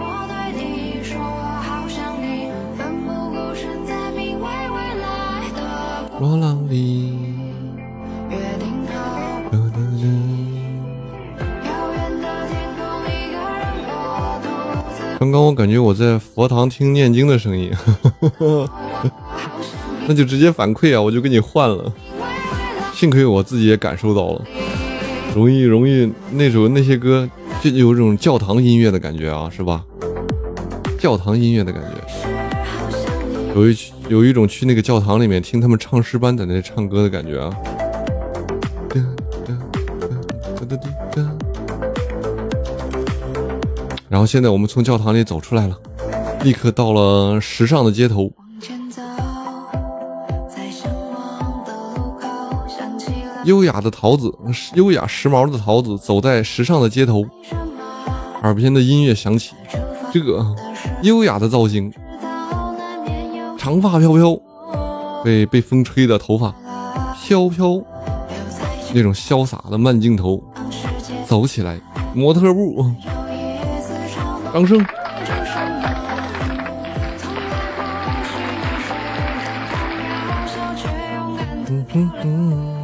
我对你说好想你？奋不顾身在名为未来的罗浪里，约定好。遥远的天空，一个人过独自。刚刚我感觉我在佛堂听念经的声音，那就直接反馈啊，我就给你换了。幸亏我自己也感受到了，容易容易那首那些歌就有这种教堂音乐的感觉啊，是吧？教堂音乐的感觉，有一有一种去那个教堂里面听他们唱诗班在那唱歌的感觉啊。然后现在我们从教堂里走出来了，立刻到了时尚的街头。优雅的桃子，优雅时髦的桃子走在时尚的街头，耳边的音乐响起，这个优雅的造型，长发飘飘，被被风吹的头发飘飘，那种潇洒的慢镜头，走起来，模特步，有一丝嘲弄，掌声。追逐什么？从来不需要谁认同渺小，却勇敢的嗯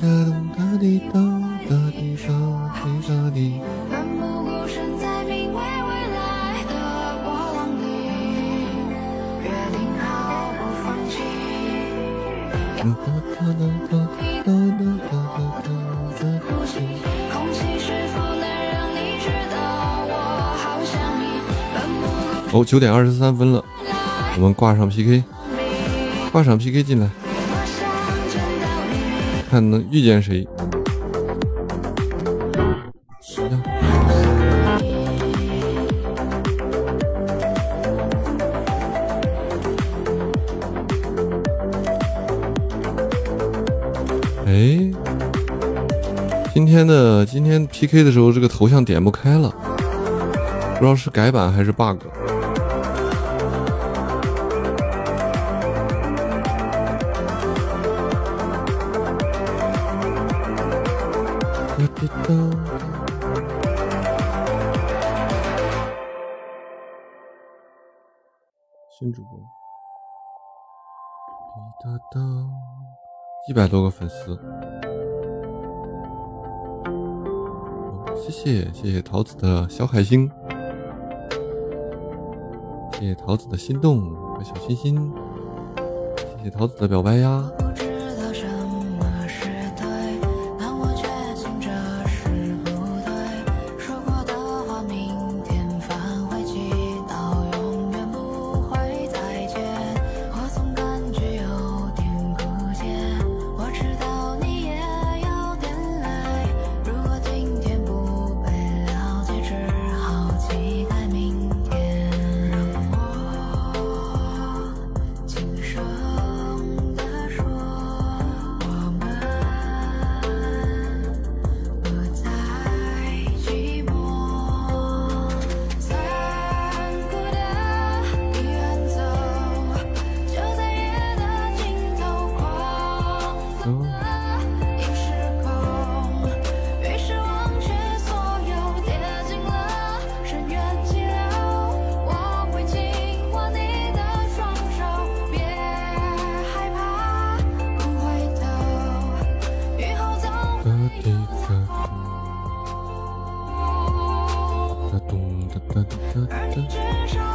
哒咚哒滴哒哒滴哒滴哒滴。奋不顾身在名为未来的波浪里，约定好不放弃。嗯哒哒哒哒哒哒哒哒哒哒呼吸，空气是否能让你知道我好想你？哦，九点二十三分了，我们挂上 PK，挂上 PK 进来，看能遇见谁。哎，今天的今天 PK 的时候，这个头像点不开了，不知道是改版还是 bug。新主播，滴答答，一百多个粉丝，哦谢谢谢谢桃子的小海星，谢谢桃子的心动和小心心，谢谢桃子的表白呀。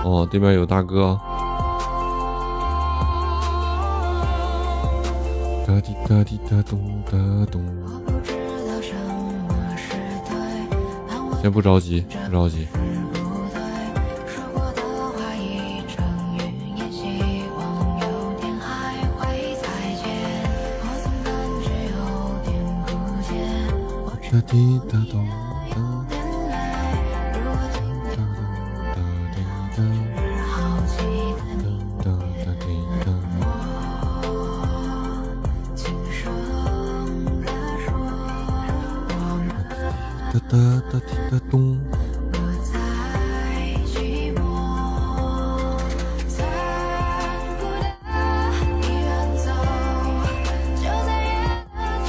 哦，对面有大哥。哒滴哒滴哒咚哒咚。先不着急，不着急。哒哒哒滴哒咚。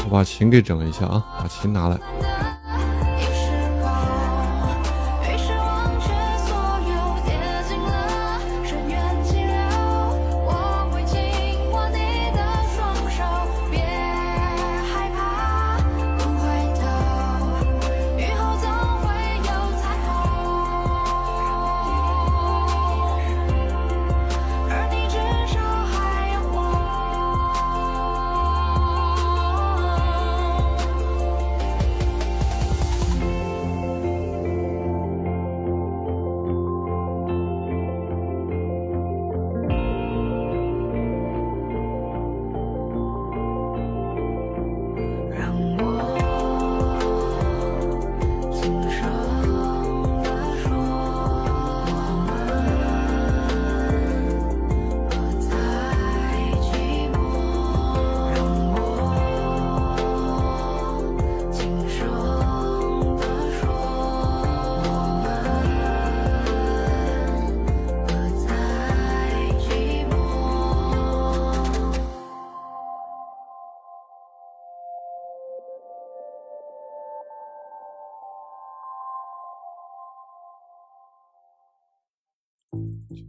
我把琴给整一下啊，把琴拿来。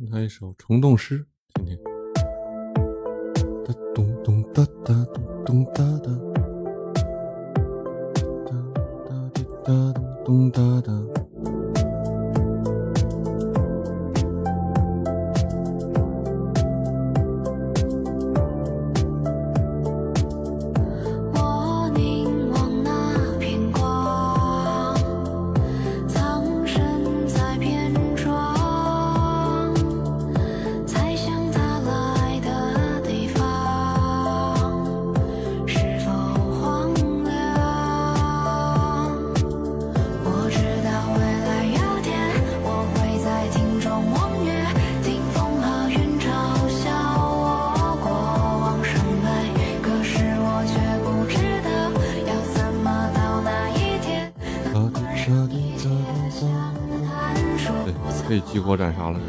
来一首《虫洞诗》，听听。哒咚咚哒哒咚咚哒哒，哒哒滴哒咚咚哒哒。被，激活斩杀了，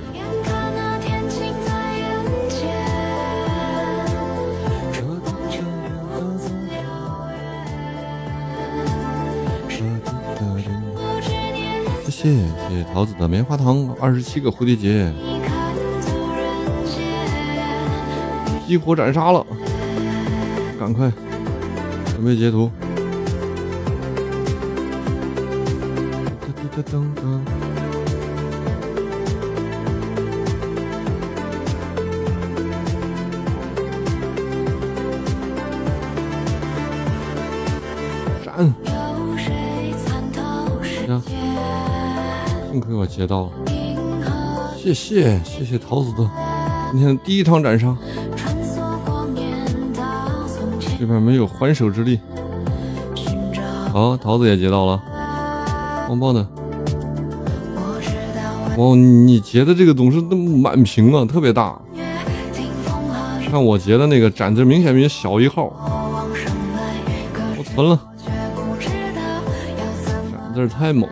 谢谢谢谢桃子的棉花糖二十七个蝴蝶结，激活斩杀了，赶快准备截图。哒滴哒噔噔。我截到了，谢谢谢谢桃子的今天第一趟斩杀，这边没有还手之力。好，桃子也截到了，棒棒的。哇，你截的这个总是那么满屏啊，特别大。看我截的那个展字明显比小一号，我存了，我却不知道要怎么展字太猛。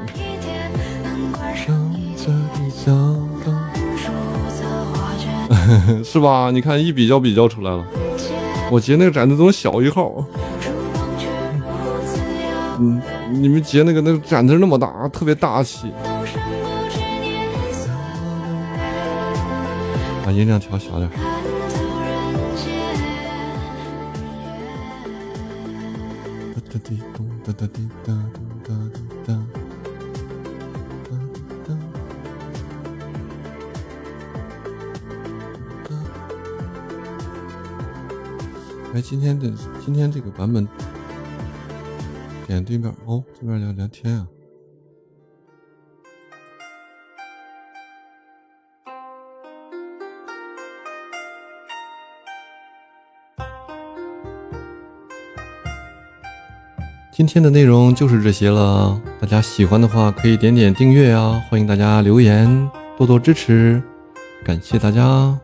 是吧？你看一比较比较出来了，我截那个展字总小一号。烛光却如此遥嗯，你们截那个那个展字那么大，特别大气。动身不知年岁，把音量调小点。看透人间。哒哒滴咚，哒哒滴哒咚哒滴哒。哒滴哒哎，今天的今天这个版本，点对面哦，这边聊聊天啊。今天的内容就是这些了，大家喜欢的话可以点点订阅啊，欢迎大家留言，多多支持，感谢大家。